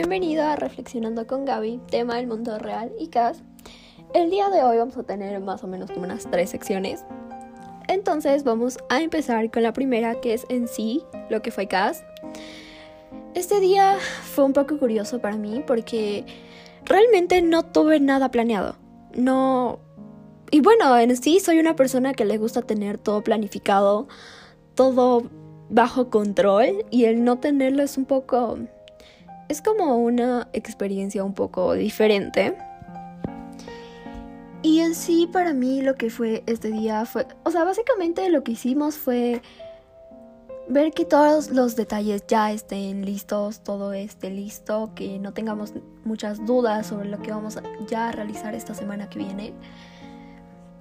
bienvenido a Reflexionando con Gaby, tema del mundo real y CAS. El día de hoy vamos a tener más o menos unas tres secciones. Entonces vamos a empezar con la primera que es en sí lo que fue CAS. Este día fue un poco curioso para mí porque realmente no tuve nada planeado. No... Y bueno, en sí soy una persona que le gusta tener todo planificado, todo bajo control y el no tenerlo es un poco es como una experiencia un poco diferente. Y en sí para mí lo que fue este día fue, o sea, básicamente lo que hicimos fue ver que todos los detalles ya estén listos, todo esté listo, que no tengamos muchas dudas sobre lo que vamos ya a realizar esta semana que viene.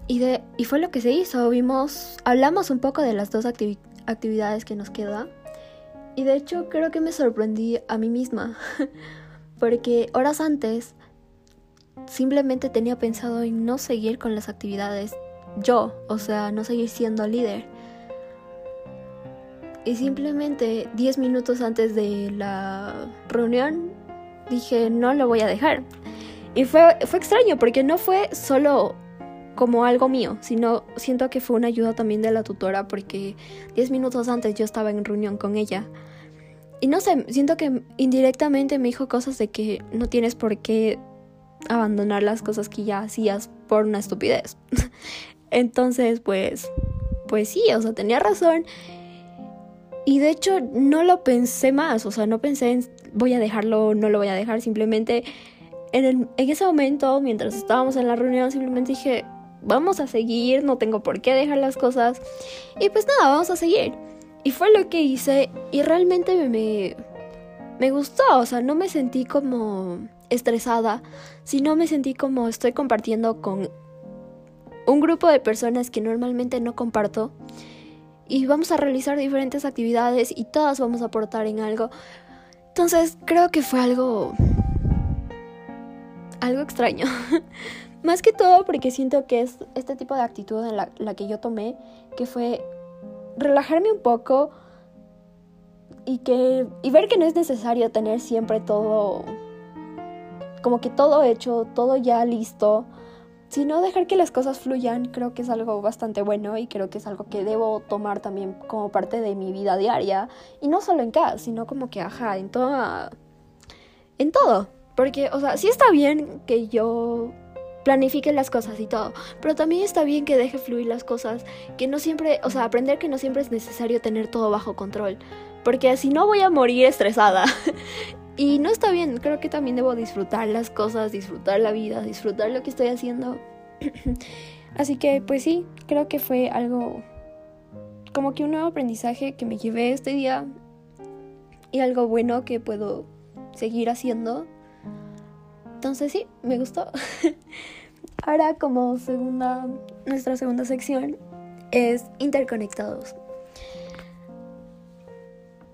Y, de, y fue lo que se hizo, vimos, hablamos un poco de las dos actividades que nos quedan y de hecho creo que me sorprendí a mí misma, porque horas antes simplemente tenía pensado en no seguir con las actividades yo, o sea, no seguir siendo líder. Y simplemente 10 minutos antes de la reunión dije, no lo voy a dejar. Y fue, fue extraño porque no fue solo como algo mío, sino siento que fue una ayuda también de la tutora porque 10 minutos antes yo estaba en reunión con ella. Y no sé, siento que indirectamente me dijo cosas de que no tienes por qué abandonar las cosas que ya hacías por una estupidez. Entonces, pues, pues sí, o sea, tenía razón. Y de hecho no lo pensé más, o sea, no pensé en voy a dejarlo, no lo voy a dejar, simplemente en, en ese momento, mientras estábamos en la reunión, simplemente dije, vamos a seguir, no tengo por qué dejar las cosas. Y pues nada, vamos a seguir. Y fue lo que hice y realmente me, me gustó, o sea, no me sentí como estresada, sino me sentí como estoy compartiendo con un grupo de personas que normalmente no comparto y vamos a realizar diferentes actividades y todas vamos a aportar en algo. Entonces creo que fue algo... algo extraño. Más que todo porque siento que es este tipo de actitud en la, la que yo tomé, que fue relajarme un poco y que y ver que no es necesario tener siempre todo como que todo hecho, todo ya listo, sino dejar que las cosas fluyan, creo que es algo bastante bueno y creo que es algo que debo tomar también como parte de mi vida diaria. Y no solo en casa, sino como que ajá, en toda en todo, porque o sea, sí está bien que yo planifique las cosas y todo, pero también está bien que deje fluir las cosas, que no siempre, o sea, aprender que no siempre es necesario tener todo bajo control, porque si no voy a morir estresada. y no está bien, creo que también debo disfrutar las cosas, disfrutar la vida, disfrutar lo que estoy haciendo. Así que pues sí, creo que fue algo como que un nuevo aprendizaje que me llevé este día y algo bueno que puedo seguir haciendo entonces sí, me gustó. Ahora como segunda, nuestra segunda sección es interconectados.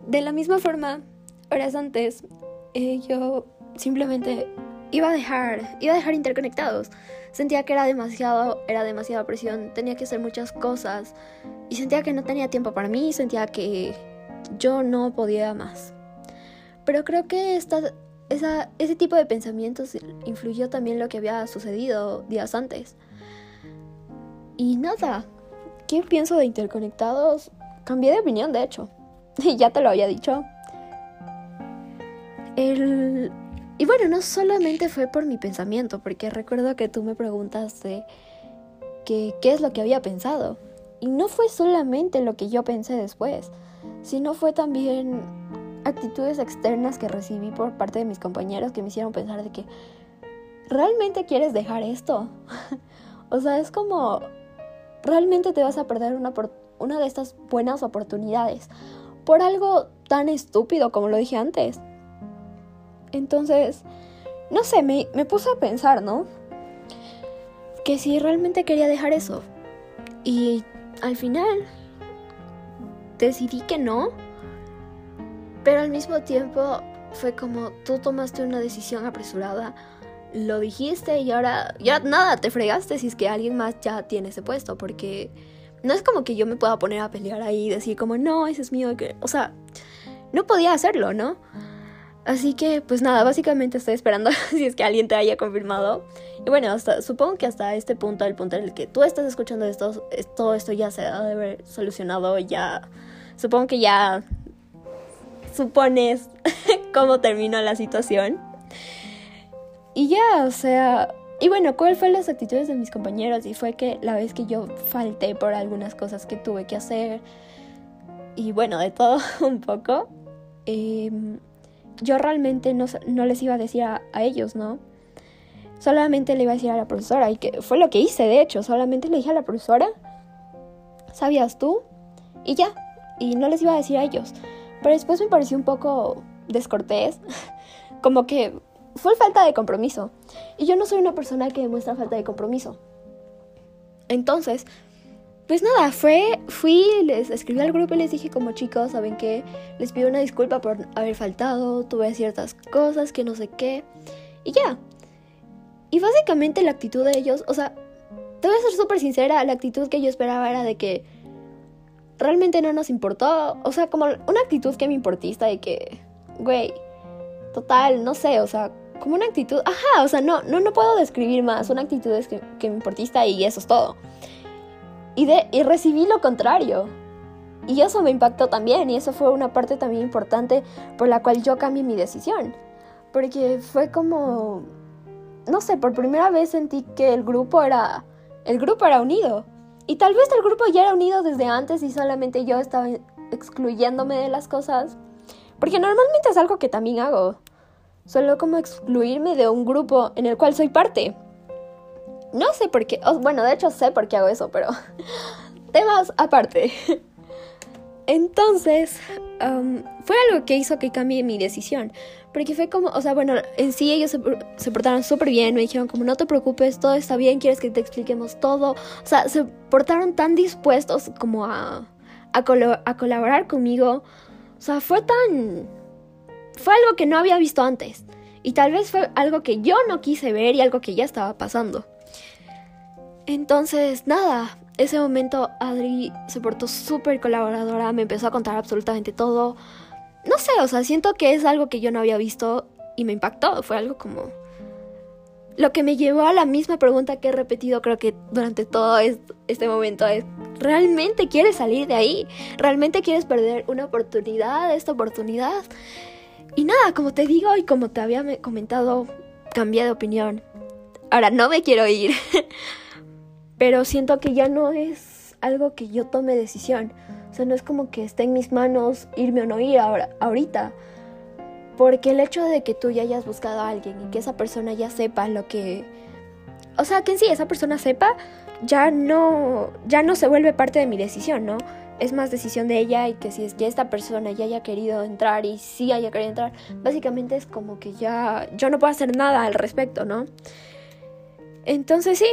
De la misma forma, horas antes, eh, yo simplemente iba a dejar, iba a dejar interconectados. Sentía que era demasiado, era demasiada presión, tenía que hacer muchas cosas y sentía que no tenía tiempo para mí, sentía que yo no podía más. Pero creo que esta ese tipo de pensamientos influyó también lo que había sucedido días antes. Y nada, ¿qué pienso de interconectados? Cambié de opinión, de hecho. Y ya te lo había dicho. El... Y bueno, no solamente fue por mi pensamiento, porque recuerdo que tú me preguntaste que, qué es lo que había pensado. Y no fue solamente lo que yo pensé después, sino fue también actitudes externas que recibí por parte de mis compañeros que me hicieron pensar de que realmente quieres dejar esto. o sea, es como realmente te vas a perder una, una de estas buenas oportunidades por algo tan estúpido como lo dije antes. Entonces, no sé, me, me puse a pensar, ¿no? Que si realmente quería dejar eso. Y al final decidí que no pero al mismo tiempo fue como tú tomaste una decisión apresurada, lo dijiste y ahora ya nada, te fregaste si es que alguien más ya tiene ese puesto, porque no es como que yo me pueda poner a pelear ahí y decir como no, ese es mío, o sea, no podía hacerlo, ¿no? Así que, pues nada, básicamente estoy esperando si es que alguien te haya confirmado. Y bueno, hasta, supongo que hasta este punto, el punto en el que tú estás escuchando esto, todo esto ya se ha de haber solucionado, ya... Supongo que ya supones cómo terminó la situación. Y ya, o sea... Y bueno, ¿cuál fue las actitudes de mis compañeros? Y fue que la vez que yo falté por algunas cosas que tuve que hacer, y bueno, de todo un poco, eh, yo realmente no, no, les iba a decir a, ellos, ¿no? Solamente le iba a decir a la profesora, y que fue lo que hice, de hecho, solamente le dije a la profesora, ¿sabías tú? Y ya, y no les iba a decir a ellos. Pero después me pareció un poco descortés, como que fue falta de compromiso. Y yo no soy una persona que demuestra falta de compromiso. Entonces, pues nada, fue, fui, les escribí al grupo y les dije como chicos, ¿saben qué? Les pido una disculpa por haber faltado, tuve ciertas cosas que no sé qué. Y ya. Y básicamente la actitud de ellos, o sea, te voy a ser súper sincera, la actitud que yo esperaba era de que realmente no nos importó, o sea, como una actitud que me importista de que, güey, total, no sé, o sea, como una actitud, ajá, o sea, no, no, no puedo describir más, una actitud que, que me importista y eso es todo. Y, de, y recibí lo contrario. Y eso me impactó también y eso fue una parte también importante por la cual yo cambié mi decisión. Porque fue como, no sé, por primera vez sentí que el grupo era, el grupo era unido. Y tal vez el grupo ya era unido desde antes y solamente yo estaba excluyéndome de las cosas. Porque normalmente es algo que también hago. Solo como excluirme de un grupo en el cual soy parte. No sé por qué, bueno, de hecho sé por qué hago eso, pero temas aparte. Entonces, fue algo que hizo que cambie mi decisión. Porque fue como, o sea, bueno, en sí ellos se, portaron súper bien, me dijeron como no te preocupes, todo está bien, quieres que te expliquemos todo. O sea, se portaron tan dispuestos como a, a, a colaborar conmigo. O sea, fue tan... Fue algo que no había visto antes. Y tal vez fue algo que yo no quise ver y algo que ya estaba pasando. Entonces, nada, ese momento Adri se portó súper colaboradora, me empezó a contar absolutamente todo. No sé, o sea, siento que es algo que yo no había visto y me impactó, fue algo como... Lo que me llevó a la misma pregunta que he repetido creo que durante todo este momento es, ¿realmente quieres salir de ahí? ¿Realmente quieres perder una oportunidad, esta oportunidad? Y nada, como te digo y como te había comentado, cambié de opinión. Ahora no me quiero ir. pero siento que ya no es algo que yo tome decisión. Sea, no es como que esté en mis manos irme o no ir ahora, ahorita. Porque el hecho de que tú ya hayas buscado a alguien y que esa persona ya sepa lo que... O sea, que en sí esa persona sepa, ya no, ya no se vuelve parte de mi decisión, ¿no? Es más decisión de ella y que si es que esta persona ya haya querido entrar y sí haya querido entrar, básicamente es como que ya yo no puedo hacer nada al respecto, ¿no? Entonces sí,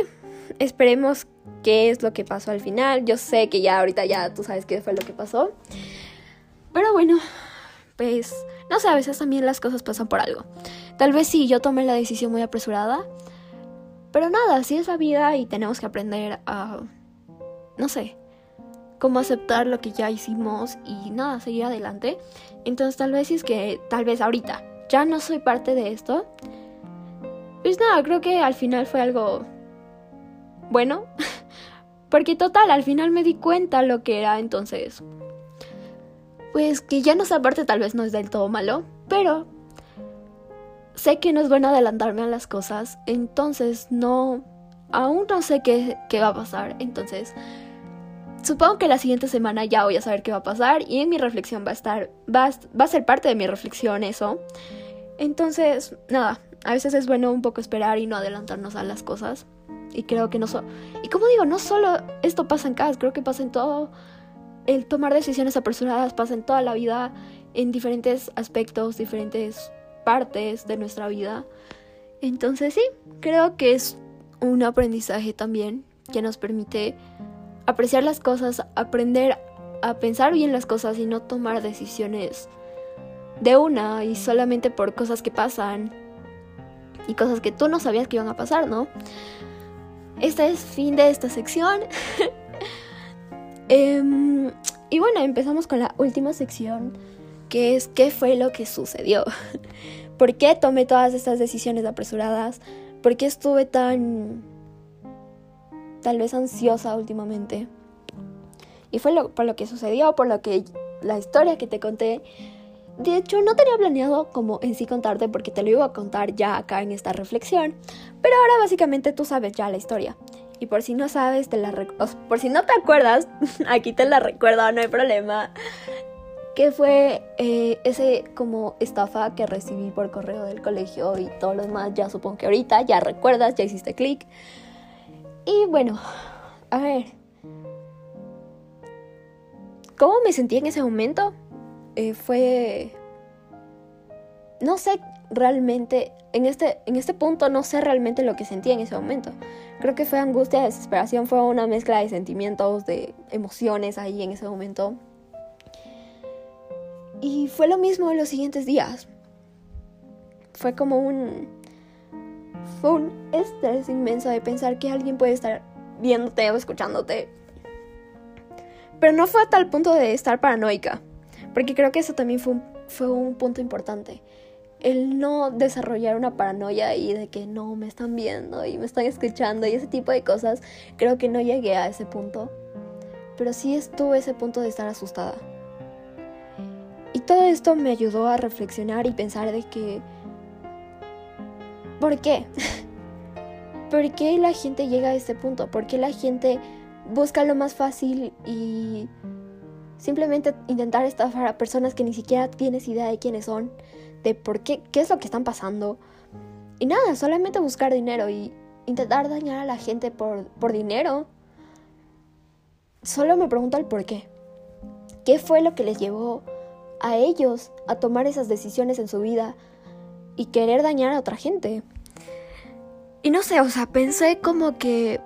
esperemos qué es lo que pasó al final. Yo sé que ya ahorita ya tú sabes qué fue lo que pasó. Pero bueno, pues no sé, a veces también las cosas pasan por algo. Tal vez sí, yo tomé la decisión muy apresurada. Pero nada, así es la vida y tenemos que aprender a, no sé, cómo aceptar lo que ya hicimos y nada, seguir adelante. Entonces tal vez es que, tal vez ahorita, ya no soy parte de esto. Pues nada, creo que al final fue algo bueno, porque total, al final me di cuenta lo que era, entonces, pues que ya no sé, aparte tal vez no es del todo malo, pero sé que no es bueno adelantarme a las cosas, entonces no, aún no sé qué, qué va a pasar, entonces supongo que la siguiente semana ya voy a saber qué va a pasar y en mi reflexión va a estar, va va a ser parte de mi reflexión eso. Entonces, nada, a veces es bueno un poco esperar y no adelantarnos a las cosas. Y creo que no solo... Y como digo, no solo esto pasa en casa, creo que pasa en todo... El tomar decisiones apresuradas pasa en toda la vida, en diferentes aspectos, diferentes partes de nuestra vida. Entonces sí, creo que es un aprendizaje también que nos permite apreciar las cosas, aprender a pensar bien las cosas y no tomar decisiones de una y solamente por cosas que pasan y cosas que tú no sabías que iban a pasar, ¿no? Este es fin de esta sección. Em, y bueno, empezamos con la última sección, que es qué fue lo que sucedió. ¿Por qué tomé todas estas decisiones apresuradas? ¿Por qué estuve tan tal vez ansiosa últimamente? Y fue por lo que sucedió, por lo que la historia que te conté. De hecho, no tenía planeado como en sí contarte porque te lo iba a contar ya acá en esta reflexión. Pero ahora básicamente tú sabes ya la historia. Y por si no sabes, te la por si no te acuerdas, aquí te la recuerdo, no hay problema. Que fue eh, ese como estafa que recibí por correo del colegio y todo lo demás. Ya supongo que ahorita ya recuerdas, ya hiciste clic. Y bueno, a ver, ¿Cómo me sentí en ese momento? Eh, fue... No sé realmente, en este, en este punto no sé realmente lo que sentí en ese momento. Creo que fue angustia, desesperación, fue una mezcla de sentimientos, de emociones ahí en ese momento. Y fue lo mismo los siguientes días. Fue como un... Fue un estrés inmenso de pensar que alguien puede estar viéndote o escuchándote pero no fue a tal punto de estar paranoica, porque creo que eso también fue un, fue un punto importante. El no desarrollar una paranoia y de que no me están viendo y me están escuchando y ese tipo de cosas, creo que no llegué a ese punto. Pero sí estuve ese punto de estar asustada. Y todo esto me ayudó a reflexionar y pensar de que... ¿Por qué? ¿Por qué la gente llega a este punto? ¿Por qué la gente busca lo más fácil y simplemente intentar estafar a personas que ni siquiera tienes idea de quiénes son, de por qué, qué es lo que están pasando. Y nada, solamente buscar dinero y intentar dañar a la gente por, por dinero. Solo me pregunto el por qué. ¿Qué fue lo que les llevó a ellos a tomar esas decisiones en su vida y querer dañar a otra gente? Y no sé, o sea, pensé como que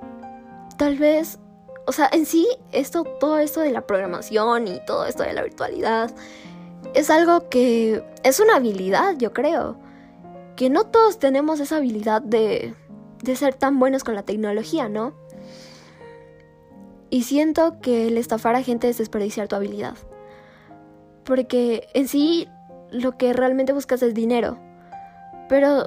tal vez o sea, en sí, esto, todo esto de la programación y todo esto de la virtualidad es algo que es una habilidad, yo creo. Que no todos tenemos esa habilidad de, de ser tan buenos con la tecnología, ¿no? Y siento que el estafar a gente es desperdiciar tu habilidad. Porque en sí lo que realmente buscas es dinero. Pero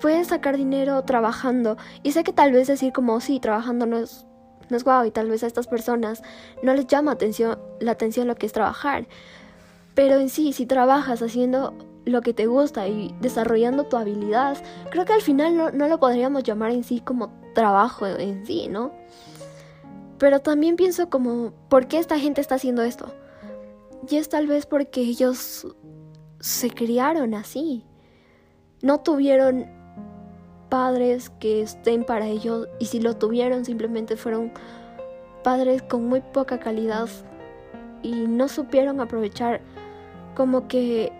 puedes sacar dinero trabajando. Y sé que tal vez decir como, sí, trabajando no es es guau y tal vez a estas personas no les llama atención, la atención lo que es trabajar. Pero en sí, si trabajas haciendo lo que te gusta y desarrollando tu habilidad, creo que al final no, no lo podríamos llamar en sí como trabajo en sí, ¿no? Pero también pienso como, ¿por qué esta gente está haciendo esto? Y es tal vez porque ellos se criaron así. No tuvieron padres que estén para ellos y si lo tuvieron simplemente fueron padres con muy poca calidad y no supieron aprovechar como que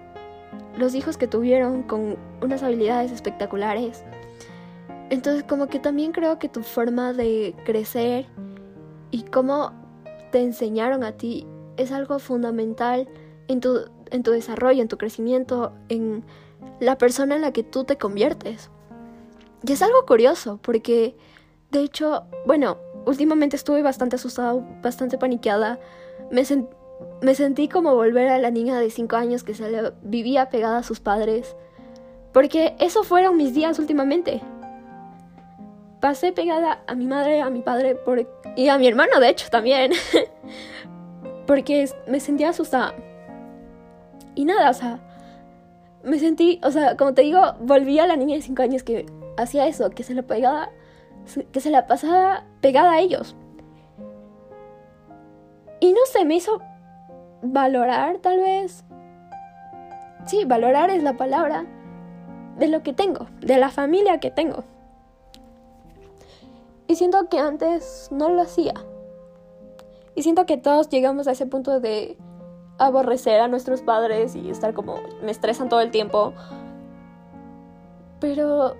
los hijos que tuvieron con unas habilidades espectaculares. Entonces como que también creo que tu forma de crecer y cómo te enseñaron a ti es algo fundamental en tu, en tu desarrollo, en tu crecimiento, en la persona en la que tú te conviertes. Y es algo curioso, porque de hecho, bueno, últimamente estuve bastante asustada, bastante paniqueada. Me, me sentí como volver a la niña de 5 años que se vivía pegada a sus padres. Porque eso fueron mis días últimamente. Pasé pegada a mi madre, a mi padre y a mi hermano, de hecho, también. porque me sentía asustada. Y nada, o sea, me sentí, o sea, como te digo, volví a la niña de 5 años que hacía eso, que se la pegaba, que se la pasaba pegada a ellos. Y no sé, me hizo valorar tal vez. Sí, valorar es la palabra de lo que tengo, de la familia que tengo. Y siento que antes no lo hacía. Y siento que todos llegamos a ese punto de aborrecer a nuestros padres y estar como me estresan todo el tiempo. Pero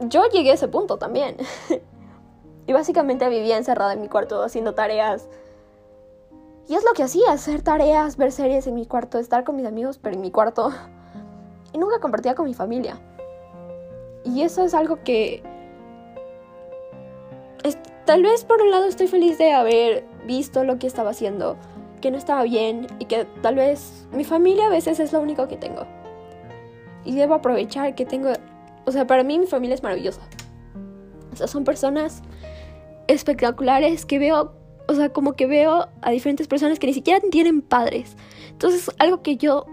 yo llegué a ese punto también. y básicamente vivía encerrada en mi cuarto haciendo tareas. Y es lo que hacía, hacer tareas, ver series en mi cuarto, estar con mis amigos, pero en mi cuarto. Y nunca compartía con mi familia. Y eso es algo que... tal vez por un lado estoy feliz de haber visto lo que estaba haciendo, que no estaba bien y que tal vez mi familia a veces es lo único que tengo. Y debo aprovechar que tengo, o sea, para mí mi familia es maravillosa. O sea, son personas espectaculares que veo, o sea, como que veo a diferentes personas que ni siquiera tienen padres. Entonces, algo que yo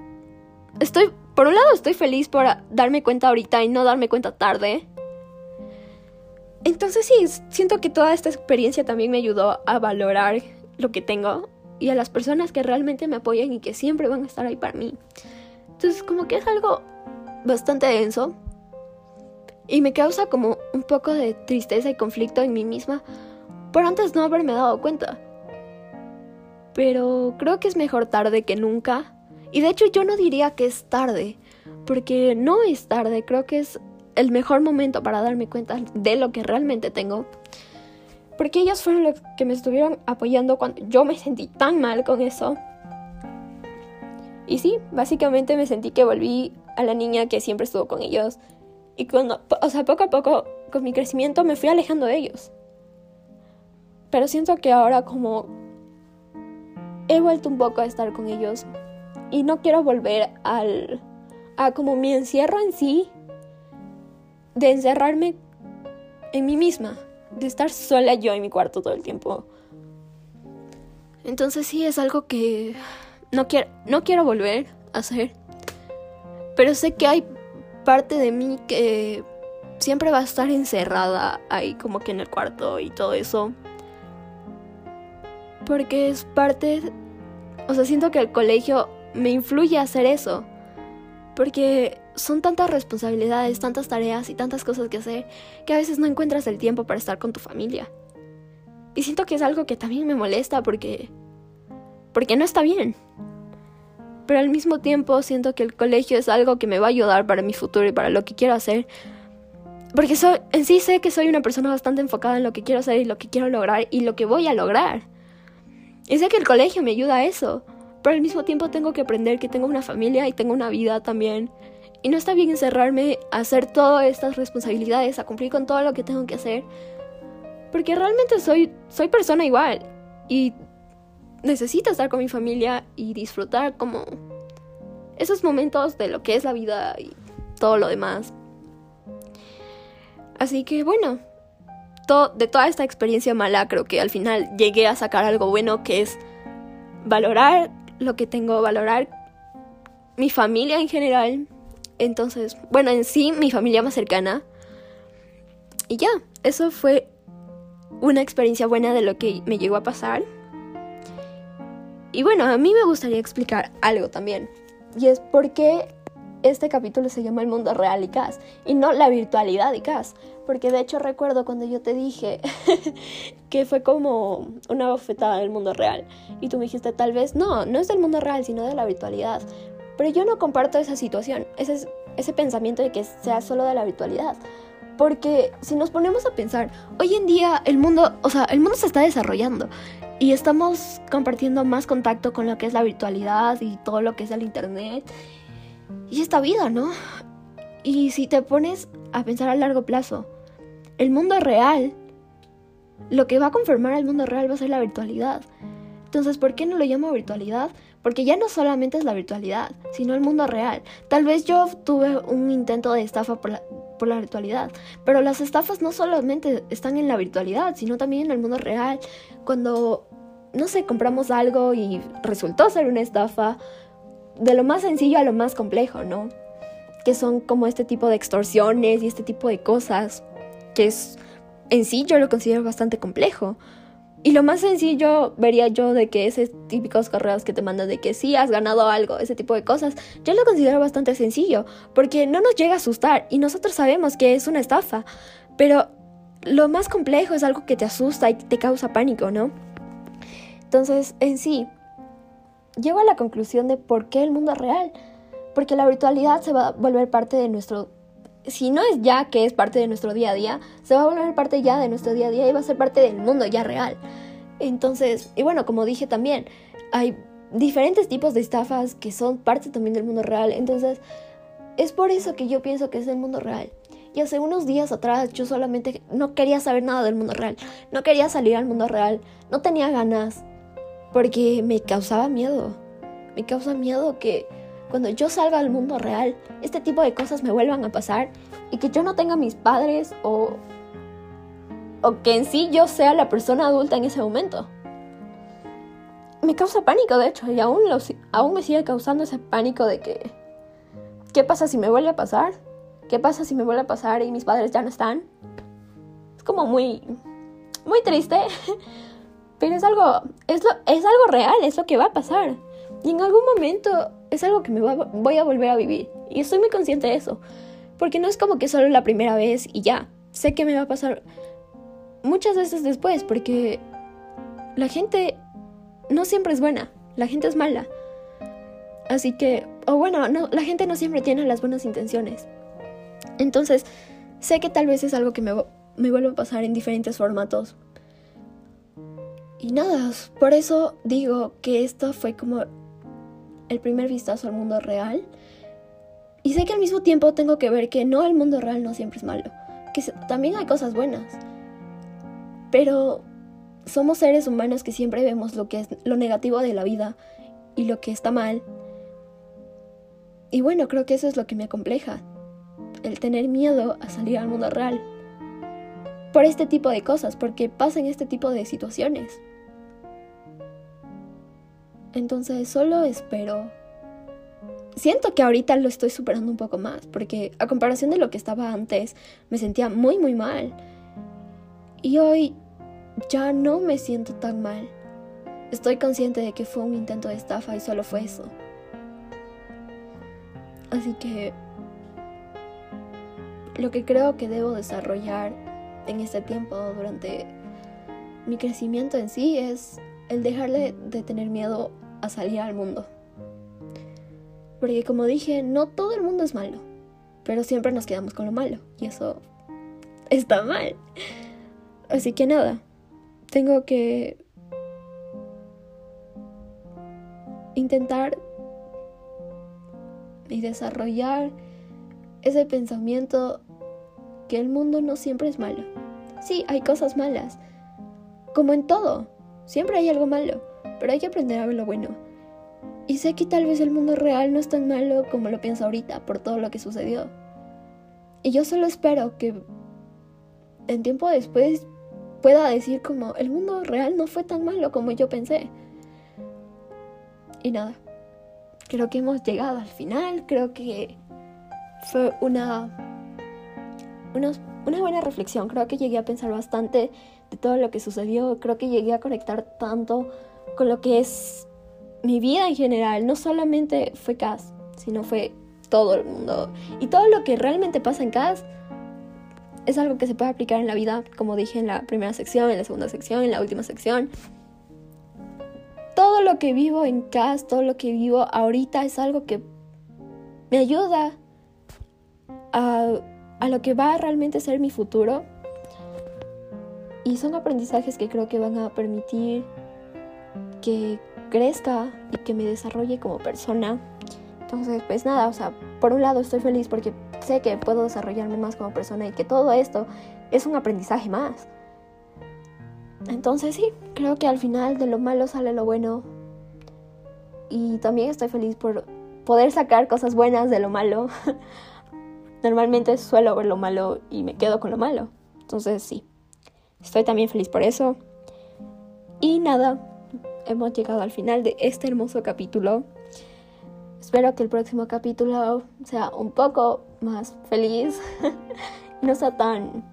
estoy, por un lado estoy feliz por darme cuenta ahorita y no darme cuenta tarde. Entonces sí, siento que toda esta experiencia también me ayudó a valorar lo que tengo y a las personas que realmente me apoyan y que siempre van a estar ahí para mí. Entonces como que es algo bastante denso y me causa como un poco de tristeza y conflicto en mí misma por antes no haberme dado cuenta. Pero creo que es mejor tarde que nunca. Y de hecho yo no diría que es tarde, porque no es tarde, creo que es el mejor momento para darme cuenta de lo que realmente tengo. Porque ellos fueron los que me estuvieron apoyando cuando yo me sentí tan mal con eso. Y sí, básicamente me sentí que volví a la niña que siempre estuvo con ellos. Y cuando, o sea, poco a poco, con mi crecimiento me fui alejando de ellos. Pero siento que ahora como he vuelto un poco a estar con ellos y no quiero volver al a como mi encierro en sí de encerrarme en mí misma de estar sola yo en mi cuarto todo el tiempo. Entonces sí es algo que no quiero, no quiero volver a hacer. Pero sé que hay parte de mí que siempre va a estar encerrada ahí como que en el cuarto y todo eso. Porque es parte, o sea, siento que el colegio me influye a hacer eso. Porque son tantas responsabilidades, tantas tareas y tantas cosas que hacer que a veces no encuentras el tiempo para estar con tu familia. Y siento que es algo que también me molesta porque porque no está bien. Pero al mismo tiempo siento que el colegio es algo que me va a ayudar para mi futuro y para lo que quiero hacer. Porque soy, en sí sé que soy una persona bastante enfocada en lo que quiero hacer y lo que quiero lograr y lo que voy a lograr. Y sé que el colegio me ayuda a eso. Pero al mismo tiempo tengo que aprender que tengo una familia y tengo una vida también y no está bien encerrarme a hacer todas estas responsabilidades, a cumplir con todo lo que tengo que hacer. Porque realmente soy, soy persona igual. Y necesito estar con mi familia y disfrutar como esos momentos de lo que es la vida y todo lo demás. Así que bueno, de toda esta experiencia mala creo que al final llegué a sacar algo bueno que es valorar lo que tengo, valorar mi familia en general, entonces, bueno, en sí, mi familia más cercana. Y ya, eso fue una experiencia buena de lo que me llegó a pasar. Y bueno, a mí me gustaría explicar algo también. Y es por qué este capítulo se llama El mundo real y CAS y no la virtualidad y CAS. Porque de hecho recuerdo cuando yo te dije que fue como una bofetada del mundo real. Y tú me dijiste, tal vez, no, no es del mundo real, sino de la virtualidad. Pero yo no comparto esa situación, ese, ese pensamiento de que sea solo de la virtualidad. Porque si nos ponemos a pensar, hoy en día el mundo, o sea, el mundo se está desarrollando y estamos compartiendo más contacto con lo que es la virtualidad y todo lo que es el internet y esta vida, ¿no? Y si te pones a pensar a largo plazo, el mundo real, lo que va a conformar al mundo real va a ser la virtualidad. Entonces, ¿por qué no lo llamo virtualidad? Porque ya no solamente es la virtualidad, sino el mundo real. Tal vez yo tuve un intento de estafa por la, por la virtualidad, pero las estafas no solamente están en la virtualidad, sino también en el mundo real. Cuando, no sé, compramos algo y resultó ser una estafa, de lo más sencillo a lo más complejo, ¿no? Que son como este tipo de extorsiones y este tipo de cosas, que es en sí yo lo considero bastante complejo. Y lo más sencillo vería yo de que esos típicos correos que te mandan de que sí has ganado algo, ese tipo de cosas, yo lo considero bastante sencillo, porque no nos llega a asustar y nosotros sabemos que es una estafa, pero lo más complejo es algo que te asusta y te causa pánico, ¿no? Entonces, en sí, llego a la conclusión de por qué el mundo es real, porque la virtualidad se va a volver parte de nuestro si no es ya que es parte de nuestro día a día, se va a volver parte ya de nuestro día a día y va a ser parte del mundo ya real. Entonces, y bueno, como dije también, hay diferentes tipos de estafas que son parte también del mundo real. Entonces, es por eso que yo pienso que es el mundo real. Y hace unos días atrás yo solamente no quería saber nada del mundo real. No quería salir al mundo real. No tenía ganas. porque me causaba miedo. Me causa miedo que cuando yo salga al mundo real, este tipo de cosas me vuelvan a pasar y que yo no tenga mis padres o, o que en sí yo sea la persona adulta en ese momento. Me causa pánico, de hecho, y aún, aún me sigue causando ese pánico de que, ¿qué pasa si me vuelve a pasar? ¿Qué pasa si me vuelve a pasar y mis padres ya no están? Es como muy, muy triste, pero es algo, es, es algo real, es lo que va a pasar. Y en algún momento es algo que me voy a volver a vivir. Y estoy muy consciente de eso. Porque no es como que solo la primera vez y ya. Sé que me va a pasar muchas veces después. Porque la gente no siempre es buena. La gente es mala. Así que, o bueno, no, la gente no siempre tiene las buenas intenciones. Entonces, sé que tal vez es algo que me, me a pasar en diferentes formatos. Y nada, por eso digo que esto fue como el primer vistazo al mundo real. Y sé que al mismo tiempo tengo que ver que no el mundo real no siempre es malo, que también hay cosas buenas. Pero somos seres humanos que siempre vemos lo que es lo negativo de la vida y lo que está mal. Y bueno, creo que eso es lo que me acompleja, el tener miedo a salir al mundo real. Por este tipo de cosas, porque pasan este tipo de situaciones. Entonces solo espero. Siento que ahorita lo estoy superando un poco más, porque a comparación de lo que estaba antes, me sentía muy, muy mal. Y hoy ya no me siento tan mal. Estoy consciente de que fue un intento de estafa y solo fue eso. Así que lo que creo que debo desarrollar en este tiempo durante mi crecimiento en sí es el dejarle de tener miedo a salir al mundo. Porque como dije, no todo el mundo es malo, pero siempre nos quedamos con lo malo y eso está mal. Así que nada, tengo que intentar y desarrollar ese pensamiento que el mundo no siempre es malo. Sí, hay cosas malas, como en todo, siempre hay algo malo pero hay que aprender a ver lo bueno. Y sé que tal vez el mundo real no es tan malo como lo pienso ahorita por todo lo que sucedió. Y yo solo espero que en tiempo después pueda decir como el mundo real no fue tan malo como yo pensé. Y nada, creo que hemos llegado al final, creo que fue una, una, una buena reflexión, creo que llegué a pensar bastante de todo lo que sucedió, creo que llegué a conectar tanto con lo que es mi vida en general. No solamente fue Cass, sino fue todo el mundo. Y todo lo que realmente pasa en Cass es algo que se puede aplicar en la vida, como dije en la primera sección, en la segunda sección, en la última sección. Todo lo que vivo en Cass, todo lo que vivo ahorita es algo que me ayuda a, a lo que va a realmente ser mi futuro. Y son aprendizajes que creo que van a permitir que crezca y que me desarrolle como persona. Entonces, pues nada, o sea, por un lado estoy feliz porque sé que puedo desarrollarme más como persona y que todo esto es un aprendizaje más. Entonces sí, creo que al final de lo malo sale lo bueno. Y también estoy feliz por poder sacar cosas buenas de lo malo. Normalmente suelo ver lo malo y me quedo con lo malo. Entonces sí, estoy también feliz por eso. Y nada, hemos llegado al final de este hermoso capítulo. Espero que el próximo capítulo sea un poco más feliz, no sea tan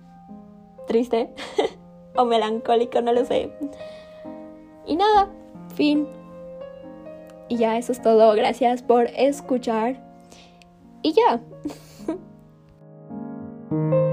triste o melancólico, no lo sé. Y nada, fin. Y ya eso es todo. Gracias por escuchar. Y ya.